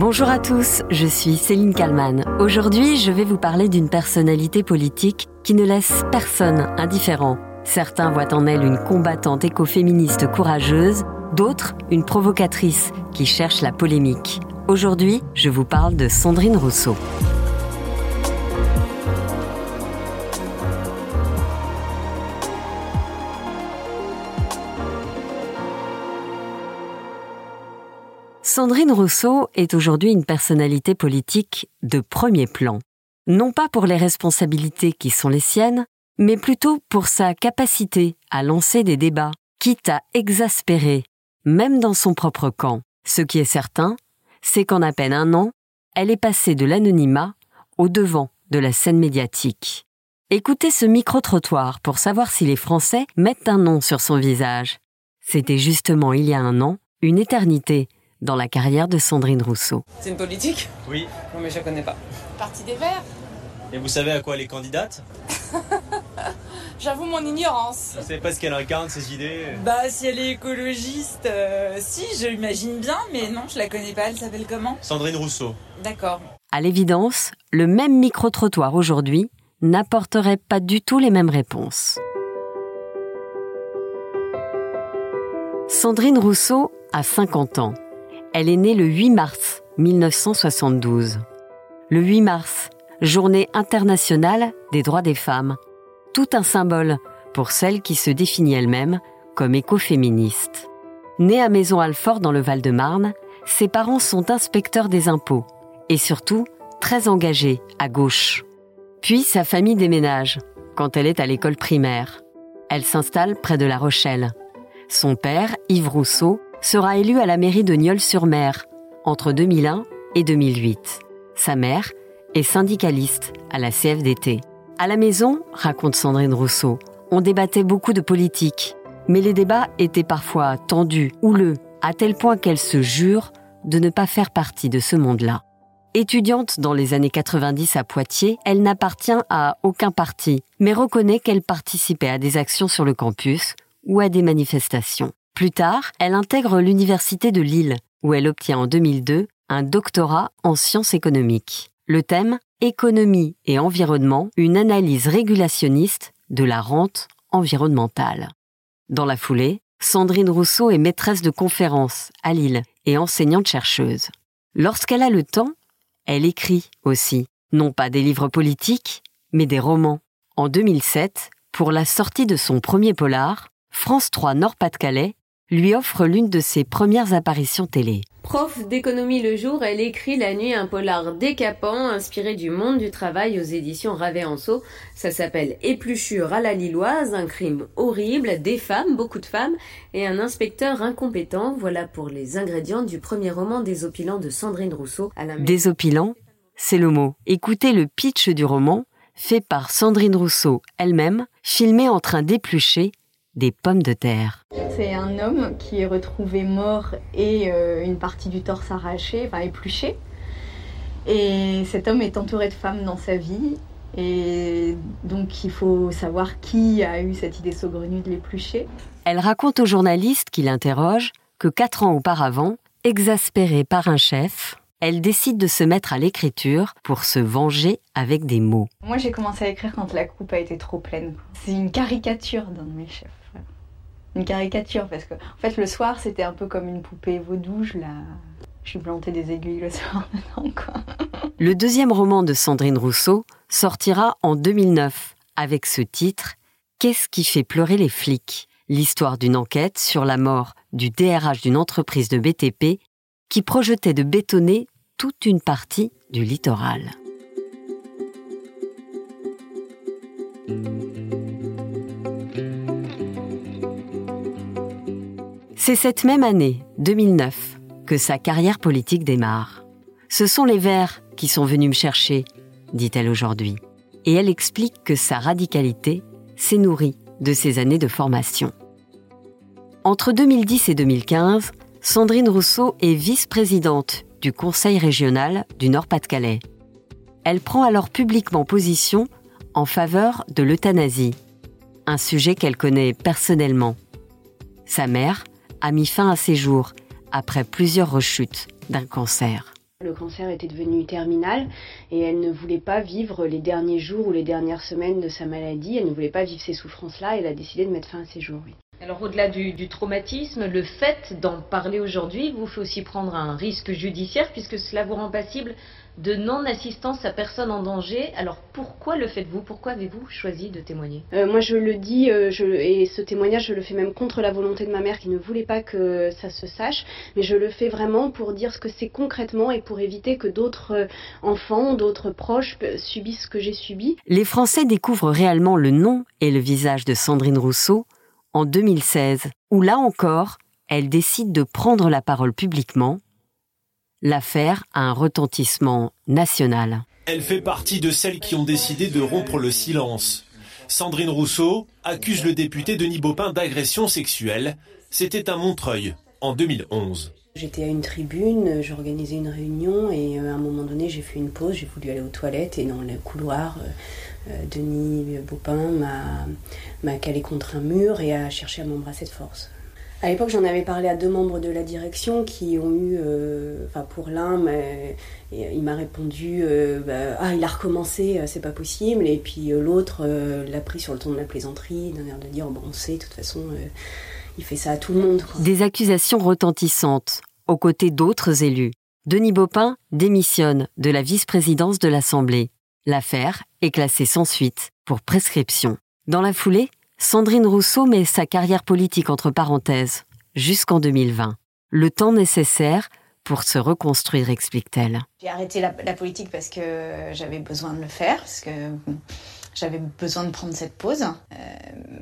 Bonjour à tous, je suis Céline Kalman. Aujourd'hui, je vais vous parler d'une personnalité politique qui ne laisse personne indifférent. Certains voient en elle une combattante écoféministe courageuse, d'autres une provocatrice qui cherche la polémique. Aujourd'hui, je vous parle de Sandrine Rousseau. Sandrine Rousseau est aujourd'hui une personnalité politique de premier plan. Non pas pour les responsabilités qui sont les siennes, mais plutôt pour sa capacité à lancer des débats, quitte à exaspérer, même dans son propre camp. Ce qui est certain, c'est qu'en à peine un an, elle est passée de l'anonymat au devant de la scène médiatique. Écoutez ce micro-trottoir pour savoir si les Français mettent un nom sur son visage. C'était justement il y a un an, une éternité, dans la carrière de Sandrine Rousseau. C'est une politique? Oui. Non mais je connais pas. Parti des Verts? Et vous savez à quoi elle est candidate? J'avoue mon ignorance. Vous savez pas ce qu'elle incarne, ses idées Bah si elle est écologiste, euh, si, je l'imagine bien, mais non, je la connais pas, elle s'appelle comment? Sandrine Rousseau. D'accord. À l'évidence, le même micro-trottoir aujourd'hui n'apporterait pas du tout les mêmes réponses. Sandrine Rousseau a 50 ans. Elle est née le 8 mars 1972. Le 8 mars, journée internationale des droits des femmes. Tout un symbole pour celle qui se définit elle-même comme écoféministe. Née à Maison-Alfort dans le Val-de-Marne, ses parents sont inspecteurs des impôts et surtout très engagés à gauche. Puis sa famille déménage quand elle est à l'école primaire. Elle s'installe près de La Rochelle. Son père, Yves Rousseau, sera élu à la mairie de Nieul-sur-Mer entre 2001 et 2008. Sa mère est syndicaliste à la CFDT. À la maison, raconte Sandrine Rousseau, on débattait beaucoup de politique, mais les débats étaient parfois tendus, houleux, à tel point qu'elle se jure de ne pas faire partie de ce monde-là. Étudiante dans les années 90 à Poitiers, elle n'appartient à aucun parti, mais reconnaît qu'elle participait à des actions sur le campus ou à des manifestations. Plus tard, elle intègre l'Université de Lille, où elle obtient en 2002 un doctorat en sciences économiques. Le thème Économie et environnement, une analyse régulationniste de la rente environnementale. Dans la foulée, Sandrine Rousseau est maîtresse de conférences à Lille et enseignante-chercheuse. Lorsqu'elle a le temps, elle écrit aussi, non pas des livres politiques, mais des romans. En 2007, pour la sortie de son premier polar, France 3 Nord-Pas-de-Calais lui offre l'une de ses premières apparitions télé. Prof d'économie le jour, elle écrit la nuit un polar décapant inspiré du monde du travail aux éditions Ravet-Anso. Ça s'appelle Épluchure à la Lilloise, un crime horrible, des femmes, beaucoup de femmes, et un inspecteur incompétent. Voilà pour les ingrédients du premier roman Désopilant de Sandrine Rousseau. À la... Désopilant, c'est le mot. Écoutez le pitch du roman, fait par Sandrine Rousseau elle-même, filmé en train d'éplucher des pommes de terre. C'est un homme qui est retrouvé mort et euh, une partie du torse arraché, enfin épluché. Et cet homme est entouré de femmes dans sa vie. Et donc il faut savoir qui a eu cette idée saugrenue de l'éplucher. Elle raconte au journaliste qui l'interroge que quatre ans auparavant, exaspérée par un chef, elle décide de se mettre à l'écriture pour se venger avec des mots. Moi j'ai commencé à écrire quand la coupe a été trop pleine. C'est une caricature d'un de mes chefs une caricature parce que en fait le soir c'était un peu comme une poupée vaudou je la je suis plantée des aiguilles le soir dedans quoi. Le deuxième roman de Sandrine Rousseau sortira en 2009 avec ce titre Qu'est-ce qui fait pleurer les flics? L'histoire d'une enquête sur la mort du DRH d'une entreprise de BTP qui projetait de bétonner toute une partie du littoral. C'est cette même année, 2009, que sa carrière politique démarre. Ce sont les Verts qui sont venus me chercher, dit-elle aujourd'hui. Et elle explique que sa radicalité s'est nourrie de ses années de formation. Entre 2010 et 2015, Sandrine Rousseau est vice-présidente du Conseil régional du Nord-Pas-de-Calais. Elle prend alors publiquement position en faveur de l'euthanasie, un sujet qu'elle connaît personnellement. Sa mère a mis fin à ses jours après plusieurs rechutes d'un cancer. Le cancer était devenu terminal et elle ne voulait pas vivre les derniers jours ou les dernières semaines de sa maladie. Elle ne voulait pas vivre ces souffrances-là. Elle a décidé de mettre fin à ses jours. Alors au-delà du, du, traumatisme, le fait d'en parler aujourd'hui vous fait aussi prendre un risque judiciaire puisque cela vous rend passible de non-assistance à personne en danger. Alors pourquoi le faites-vous? Pourquoi avez-vous choisi de témoigner? Euh, Moi je le dis, euh, je, et ce témoignage je le fais même contre la volonté de ma mère qui ne voulait pas que ça se sache, mais je le fais vraiment pour dire ce que c'est concrètement et pour éviter que d'autres euh, enfants, d'autres proches subissent ce que j'ai subi. Les Français découvrent réellement le nom et le visage de Sandrine Rousseau en 2016, où là encore, elle décide de prendre la parole publiquement. L'affaire a un retentissement national. Elle fait partie de celles qui ont décidé de rompre le silence. Sandrine Rousseau accuse le député Denis Baupin d'agression sexuelle. C'était à Montreuil, en 2011. J'étais à une tribune, j'organisais une réunion et à un moment donné j'ai fait une pause, j'ai voulu aller aux toilettes et dans le couloir, euh, Denis Baupin m'a calé contre un mur et a cherché à m'embrasser de force. À l'époque, j'en avais parlé à deux membres de la direction qui ont eu, euh, pour l'un, il m'a répondu euh, bah, ah il a recommencé, c'est pas possible, et puis l'autre l'a pris sur le ton de la plaisanterie, d'un air de dire bon on sait, de toute façon il fait ça à tout le monde. Des accusations retentissantes aux côtés d'autres élus. Denis Baupin démissionne de la vice-présidence de l'Assemblée. L'affaire est classée sans suite pour prescription. Dans la foulée, Sandrine Rousseau met sa carrière politique entre parenthèses jusqu'en 2020. Le temps nécessaire pour se reconstruire, explique-t-elle. J'ai arrêté la, politique parce que j'avais besoin de le faire, parce que j'avais besoin de prendre cette pause. Euh,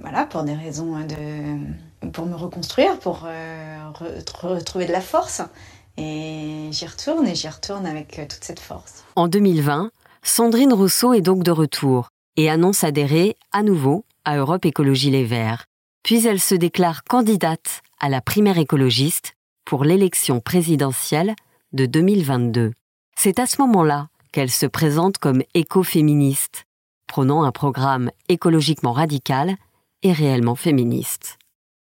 voilà, pour des raisons de. pour me reconstruire, pour euh, retrouver de la force. Et j'y retourne et j'y retourne avec toute cette force. En 2020, Sandrine Rousseau est donc de retour et annonce adhérer à nouveau à Europe Écologie Les Verts. Puis elle se déclare candidate à la primaire écologiste pour l'élection présidentielle de 2022. C'est à ce moment-là qu'elle se présente comme écoféministe, prônant un programme écologiquement radical et réellement féministe.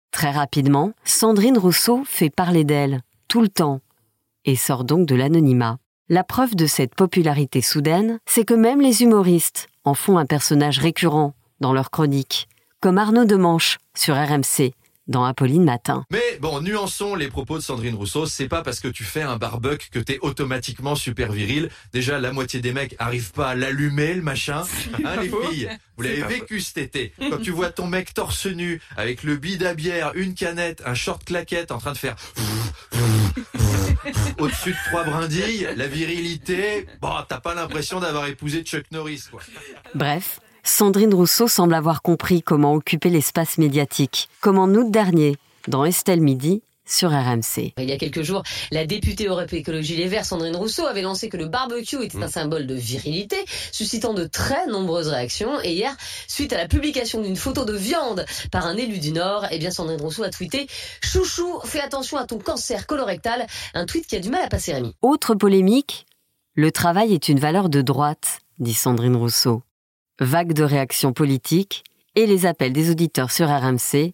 Très rapidement, Sandrine Rousseau fait parler d'elle, tout le temps, et sort donc de l'anonymat. La preuve de cette popularité soudaine, c'est que même les humoristes en font un personnage récurrent dans leurs chroniques, comme Arnaud Demanche sur RMC dans Apolline Matin. Mais bon, nuançons les propos de Sandrine Rousseau. C'est pas parce que tu fais un barbecue que t'es automatiquement super viril. Déjà, la moitié des mecs arrivent pas à l'allumer, le machin. Hein, les filles Vous l'avez vécu cet été. Quand tu vois ton mec torse nu, avec le bide à bière, une canette, un short claquette en train de faire au-dessus de trois brindilles, la virilité, bon, t'as pas l'impression d'avoir épousé Chuck Norris, quoi. Bref, Sandrine Rousseau semble avoir compris comment occuper l'espace médiatique, comme en août dernier, dans Estelle Midi, sur RMC. Il y a quelques jours, la députée Europe Écologie Les Verts, Sandrine Rousseau, avait lancé que le barbecue était un symbole de virilité, suscitant de très nombreuses réactions. Et hier, suite à la publication d'une photo de viande par un élu du Nord, eh bien Sandrine Rousseau a tweeté « Chouchou, fais attention à ton cancer colorectal », un tweet qui a du mal à passer Rémi. Autre polémique, le travail est une valeur de droite, dit Sandrine Rousseau. Vague de réactions politiques et les appels des auditeurs sur RMC,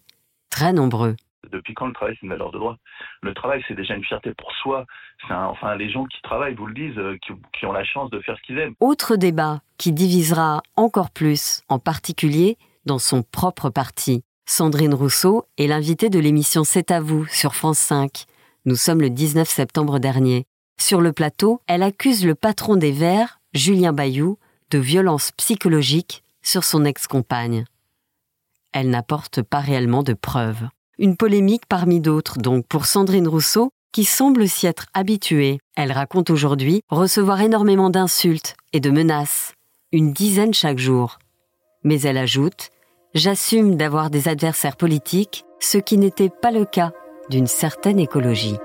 très nombreux depuis quand le travail c'est une valeur de droit? Le travail c'est déjà une fierté pour soi. enfin, les gens qui travaillent vous le disent, euh, qui, ont la chance de faire ce qu'ils aiment. Autre débat qui divisera encore plus, en particulier dans son propre parti. Sandrine Rousseau est l'invitée de l'émission C'est à vous sur France 5. Nous sommes le 19 septembre dernier. Sur le plateau, elle accuse le patron des Verts, Julien Bayou, de violence psychologique sur son ex-compagne. Elle n'apporte pas réellement de preuves. Une polémique parmi d'autres, donc, pour Sandrine Rousseau, qui semble s'y être habituée. Elle raconte aujourd'hui recevoir énormément d'insultes et de menaces, une dizaine chaque jour. Mais elle ajoute J'assume d'avoir des adversaires politiques, ce qui n'était pas le cas d'une certaine écologie.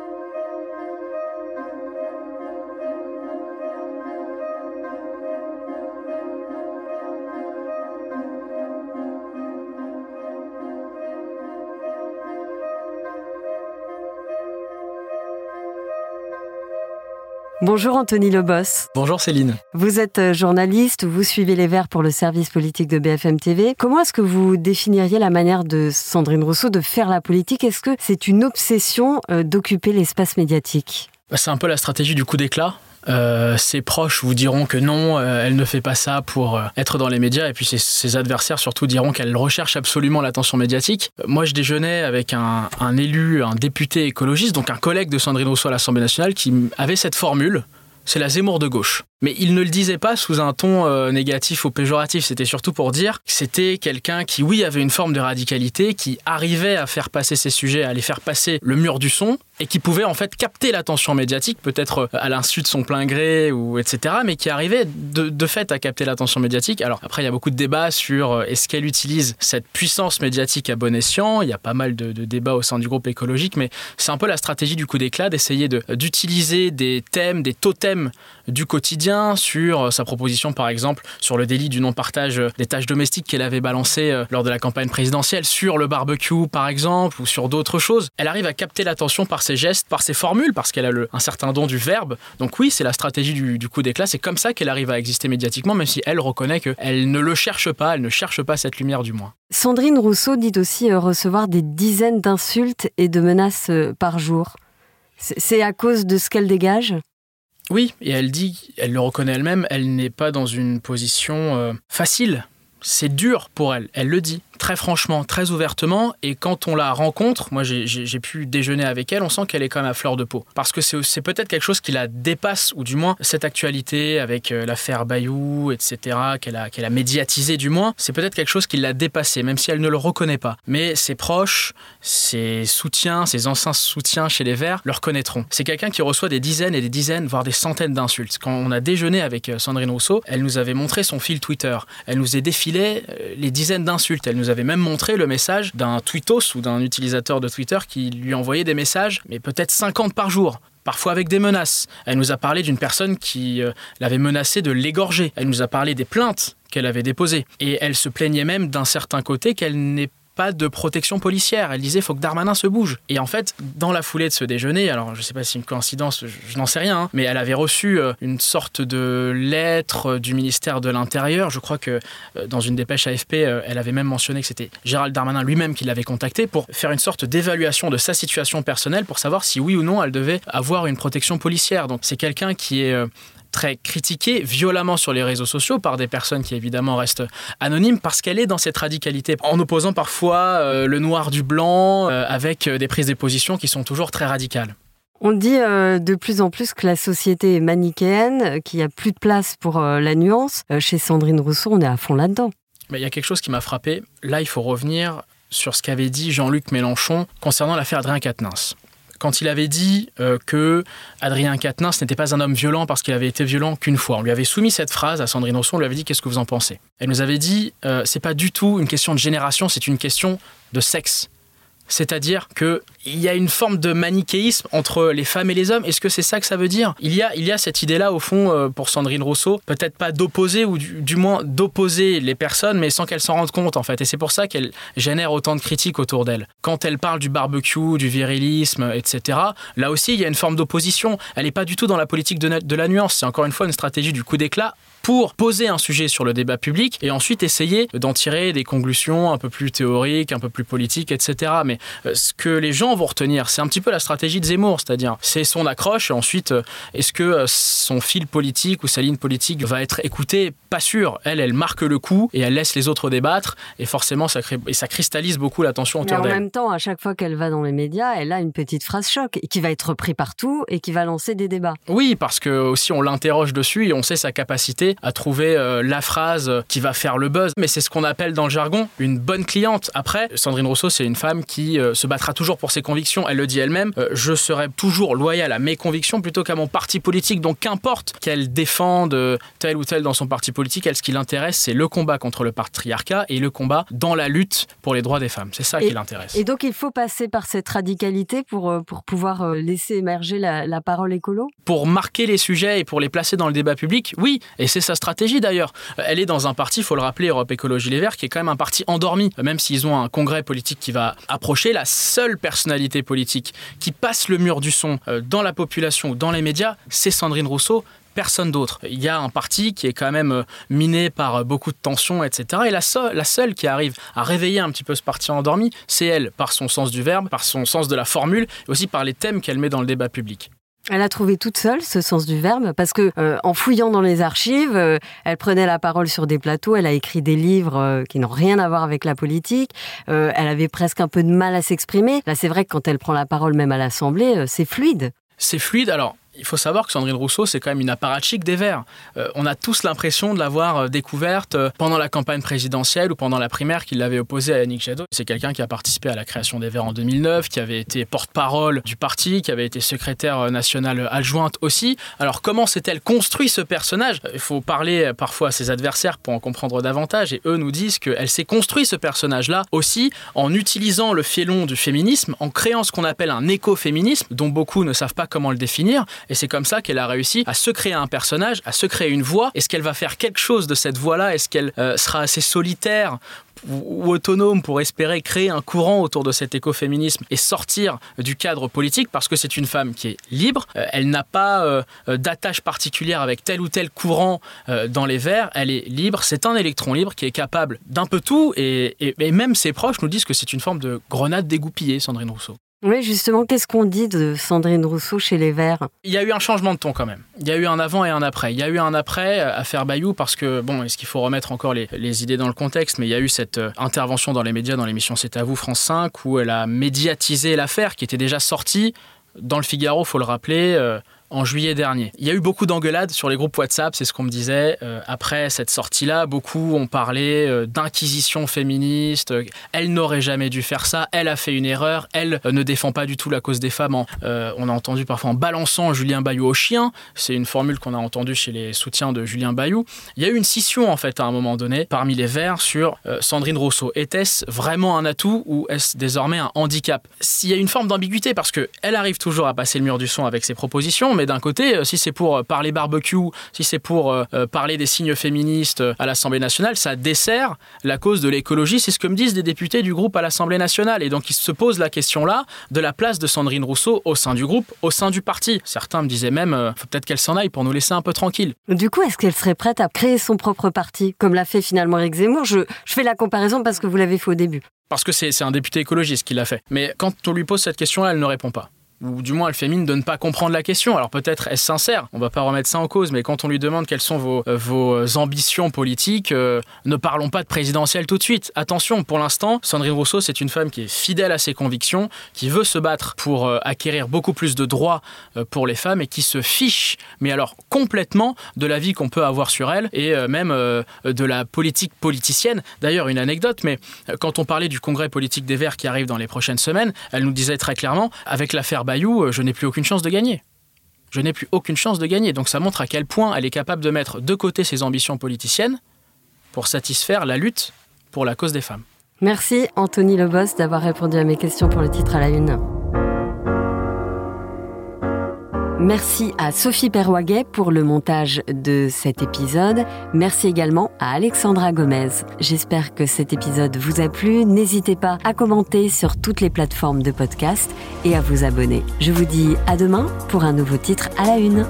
Bonjour Anthony Lebos. Bonjour Céline. Vous êtes euh, journaliste, vous suivez les Verts pour le service politique de BFM TV. Comment est-ce que vous définiriez la manière de Sandrine Rousseau de faire la politique? Est-ce que c'est une obsession euh, d'occuper l'espace médiatique? Bah, C'est un peu la stratégie du coup d'éclat. Euh, ses proches vous diront que non, euh, elle ne fait pas ça pour euh, être dans les médias, et puis ses, adversaires surtout diront qu'elle recherche absolument l'attention médiatique. Moi, je déjeunais avec un, un élu, un député écologiste, donc un collègue de Sandrine Rousseau à l'Assemblée nationale, qui avait cette formule. C'est la Zemmour de gauche. Mais il ne le disait pas sous un ton euh, négatif ou péjoratif, c'était surtout pour dire que c'était quelqu'un qui, oui, avait une forme de radicalité, qui arrivait à faire passer ses sujets, à les faire passer le mur du son, et qui pouvait en fait capter l'attention médiatique, peut-être euh, à l'insu de son plein gré, ou etc., mais qui arrivait de, de fait à capter l'attention médiatique. Alors après, il y a beaucoup de débats sur euh, est-ce qu'elle utilise cette puissance médiatique à bon escient, il y a pas mal de, débats au sein du groupe écologique, mais c'est un peu la stratégie du coup d'éclat d'essayer de- d'utiliser des thèmes, des totems du quotidien sur euh, sa proposition par exemple sur le délit du non-partage euh, des tâches domestiques qu'elle avait balancé euh, lors de la campagne présidentielle, sur le barbecue par exemple ou sur d'autres choses. Elle arrive à capter l'attention par ses gestes, par ses formules parce qu'elle a le- un certain don du verbe. Donc oui, c'est la stratégie du, du coup d'éclat, c'est comme ça qu'elle arrive à exister médiatiquement même si elle reconnaît qu'elle ne le cherche pas, elle ne cherche pas cette lumière du moins. Sandrine Rousseau dit aussi recevoir des dizaines d'insultes et de menaces par jour. C'est à cause de ce qu'elle dégage? Oui, et elle dit, elle le reconnaît elle-même, elle n'est pas dans une position euh, facile. C'est dur pour elle, elle le dit très franchement, très ouvertement. Et quand on la rencontre, moi j'ai- pu déjeuner avec elle, on sent qu'elle est quand même à fleur de peau. Parce que c'est peut-être quelque chose qui la dépasse, ou du moins cette actualité avec euh, l'affaire Bayou, etc., qu'elle a, qu'elle a médiatisé du moins, c'est peut-être quelque chose qui l'a dépassée, même si elle ne le reconnaît pas. Mais ses proches, ses soutiens, ses anciens soutiens chez les Verts le reconnaîtront. C'est quelqu'un qui reçoit des dizaines et des dizaines, voire des centaines d'insultes. Quand on a déjeuné avec euh, Sandrine Rousseau, elle nous avait montré son fil Twitter. Elle nous a défilé euh, les dizaines d'insultes. Avait même montré le message d'un tweetos ou d'un utilisateur de Twitter qui lui envoyait des messages, mais peut-être 50 par jour. Parfois avec des menaces. Elle nous a parlé d'une personne qui euh, l'avait menacée de l'égorger. Elle nous a parlé des plaintes qu'elle avait déposées. Et elle se plaignait même d'un certain côté qu'elle n'est pas de protection policière. Elle disait faut que Darmanin se bouge. Et en fait, dans la foulée de ce déjeuner, alors je sais pas si c'est une coïncidence, je, n'en sais rien, hein, mais elle avait reçu euh, une sorte de lettre euh, du ministère de l'Intérieur. Je crois que euh, dans une dépêche AFP, elle avait même mentionné que c'était Gérald Darmanin lui-même qui l'avait contacté pour faire une sorte d'évaluation de sa situation personnelle pour savoir si oui ou non elle devait avoir une protection policière. Donc c'est quelqu'un qui est très critiquée violemment sur les réseaux sociaux par des personnes qui évidemment restent anonymes parce qu'elle est dans cette radicalité en opposant parfois euh, le noir du blanc euh, avec euh, des prises de position qui sont toujours très radicales. On dit euh, de plus en plus que la société est manichéenne, qu'il n'y a plus de place pour la nuance. Chez Sandrine Rousseau, on est à fond là-dedans. Mais il y a quelque chose qui m'a frappé. Là, il faut revenir sur ce qu'avait dit Jean-Luc Mélenchon concernant l'affaire Adrien Quatennens. Quand il avait dit euh, que Adrien Quatennens n'était pas un homme violent parce qu'il avait été violent qu'une fois, on lui avait soumis cette phrase à Sandrine Rousseau, on lui avait dit qu'est-ce que vous en pensez? Elle nous avait dit euh, c'est pas du tout une question de génération, c'est une question de sexe. C'est-à-dire qu'il y a une forme de manichéisme entre les femmes et les hommes. Est-ce que c'est ça que ça veut dire? Il y, a, il cette idée-là, au fond, euh, pour Sandrine Rousseau, peut-être pas d'opposer, ou du, moins d'opposer les personnes, mais sans qu'elles s'en rendent compte, en fait. Et c'est pour ça qu'elle génère autant de critiques autour d'elle. Quand elle parle du barbecue, du virilisme, etc., là aussi, il y a une forme d'opposition. Elle n'est pas du tout dans la politique de la nuance. C'est encore une fois une stratégie du coup d'éclat pour poser un sujet sur le débat public et ensuite essayer d'en tirer des conclusions un peu plus théoriques, un peu plus politiques, etc. Mais euh, ce que les gens vont retenir, c'est un petit peu la stratégie de Zemmour, c'est-à-dire c'est son accroche et ensuite euh, est-ce que euh, son fil politique ou sa ligne politique va être écouté Pas sûr. Elle, elle marque le coup et elle laisse les autres débattre et forcément ça, crée, et ça cristallise beaucoup l'attention autour en d'elle. même temps, à chaque fois qu'elle va dans les médias, elle a une petite phrase choc qui va être reprise partout et qui va lancer des débats. Oui, parce que aussi on l'interroge dessus et on sait sa capacité à trouver euh, la phrase qui va faire le buzz. Mais c'est ce qu'on appelle dans le jargon une bonne cliente. Après, Sandrine Rousseau, c'est une femme qui euh, se battra toujours pour ses convictions. Elle le dit elle-même. euh, je serai toujours loyale à mes convictions plutôt qu'à mon parti politique. Donc qu'importe qu'elle défende tel ou tel dans son parti politique, elle, ce qui l'intéresse, c'est le combat contre le patriarcat et le combat dans la lutte pour les droits des femmes. C'est ça qui l'intéresse. Et donc, il faut passer par cette radicalité pour, pour pouvoir laisser émerger la, la parole écolo? Pour marquer les sujets et pour les placer dans le débat public, oui, et c'est sa stratégie d'ailleurs. Euh, Elle est dans un parti, il faut le rappeler, Europe Écologie Les Verts, qui est quand même un parti endormi, Euh, même s'ils ont un congrès politique qui va approcher, la seule personnalité politique qui passe le mur du son euh, dans la population ou dans les médias, c'est Sandrine Rousseau. Personne d'autre. Il y a un parti qui est quand même miné par beaucoup de tensions, etc. Et la, seule, la seule qui arrive à réveiller un petit peu ce parti endormi, c'est elle, par son sens du verbe, par son sens de la formule, et aussi par les thèmes qu'elle met dans le débat public. Elle a trouvé toute seule ce sens du verbe parce que euh, en fouillant dans les archives, euh, elle prenait la parole sur des plateaux, elle a écrit des livres euh, qui n'ont rien à voir avec la politique, elle avait presque un peu de mal à s'exprimer. Là, c'est vrai que quand elle prend la parole même à l'Assemblée, c'est fluide. C'est fluide. Alors, il faut savoir que Sandrine Rousseau, c'est quand même une apparatchik des Verts. Euh, on a tous l'impression de l'avoir euh, découverte euh, pendant la campagne présidentielle ou pendant la primaire qui l'avait opposée à Yannick Jadot. C'est quelqu'un qui a participé à la création des Verts en 2009, qui avait été porte-parole du parti, qui avait été secrétaire nationale adjointe aussi. Alors comment s'est-elle construit ce personnage? Il faut parler parfois à ses adversaires pour en comprendre davantage et eux nous disent qu'elle s'est construit ce personnage-là aussi en utilisant le félon du féminisme, en créant ce qu'on appelle un écoféminisme dont beaucoup ne savent pas comment le définir et c'est comme ça qu'elle a réussi à se créer un personnage, à se créer une voix. Est-ce qu'elle va faire quelque chose de cette voix-là? Est-ce qu'elle euh, sera assez solitaire ou autonome pour espérer créer un courant autour de cet écoféminisme et sortir du cadre politique? Parce que c'est une femme qui est libre, euh, elle n'a pas euh, d'attache particulière avec tel ou tel courant dans les verts, elle est libre, c'est un électron libre qui est capable d'un peu tout et, et, même ses proches nous disent que c'est une forme de grenade dégoupillée, Sandrine Rousseau. Oui, justement, qu'est-ce qu'on dit de Sandrine Rousseau chez les Verts? Il y a eu un changement de ton quand même. Il y a eu un avant et un après. Il y a eu un après à faire Bayou parce que, bon, est-ce qu'il faut remettre encore les, idées dans le contexte? Mais il y a eu cette euh, intervention dans les médias, dans l'émission C'est à vous, France 5, où elle a médiatisé l'affaire qui était déjà sortie dans le Figaro, faut le rappeler. En juillet dernier. Il y a eu beaucoup d'engueulades sur les groupes WhatsApp, c'est ce qu'on me disait. Euh, après cette sortie-là, beaucoup ont parlé euh, d'inquisition féministe. Elle n'aurait jamais dû faire ça. Elle a fait une erreur. Elle euh, ne défend pas du tout la cause des femmes. on a entendu parfois en balançant Julien Bayou au chien. C'est une formule qu'on a entendue chez les soutiens de Julien Bayou. Il y a eu une scission en fait à un moment donné parmi les Verts sur Sandrine Rousseau. Était-ce vraiment un atout ou est-ce désormais un handicap? S'il y a une forme d'ambiguïté parce que elle arrive toujours à passer le mur du son avec ses propositions, mais d'un côté, euh, si c'est pour euh, parler barbecue, si c'est pour euh, parler des signes féministes à l'Assemblée nationale, ça dessert la cause de l'écologie. C'est ce que me disent des députés du groupe à l'Assemblée nationale. Et donc, ils se posent la question là de la place de Sandrine Rousseau au sein du groupe, au sein du parti. Certains me disaient même, faut peut-être qu'elle s'en aille pour nous laisser un peu tranquille. Du coup, est-ce qu'elle serait prête à créer son propre parti, comme l'a fait finalement Eric Zemmour? Je, je fais la comparaison parce que vous l'avez fait au début. Parce que c'est un député écologiste qui l'a fait. Mais quand on lui pose cette question-là, elle ne répond pas ou du moins mine de ne pas comprendre la question. Alors peut-être est-ce sincère, on va pas remettre ça en cause, mais quand on lui demande quelles sont vos, euh, vos ambitions politiques, euh, ne parlons pas de présidentielle tout de suite. Attention, pour l'instant, Sandrine Rousseau, c'est une femme qui est fidèle à ses convictions, qui veut se battre pour euh, acquérir beaucoup plus de droits pour les femmes et qui se fiche, mais alors complètement, de la vie qu'on peut avoir sur elle et même de la politique politicienne. D'ailleurs, une anecdote, mais quand on parlait du congrès politique des Verts qui arrive dans les prochaines semaines, elle nous disait très clairement, avec l'affaire euh, je n'ai plus aucune chance de gagner. Je n'ai plus aucune chance de gagner. Donc ça montre à quel point elle est capable de mettre de côté ses ambitions politiciennes pour satisfaire la lutte pour la cause des femmes. Merci Anthony Lebos d'avoir répondu à mes questions pour le titre à la une. Merci à Sophie Perwaguet pour le montage de cet épisode. Merci également à Alexandra Gomez. J'espère que cet épisode vous a plu. N'hésitez pas à commenter sur toutes les plateformes de podcast et à vous abonner. Je vous dis à demain pour un nouveau titre à la une.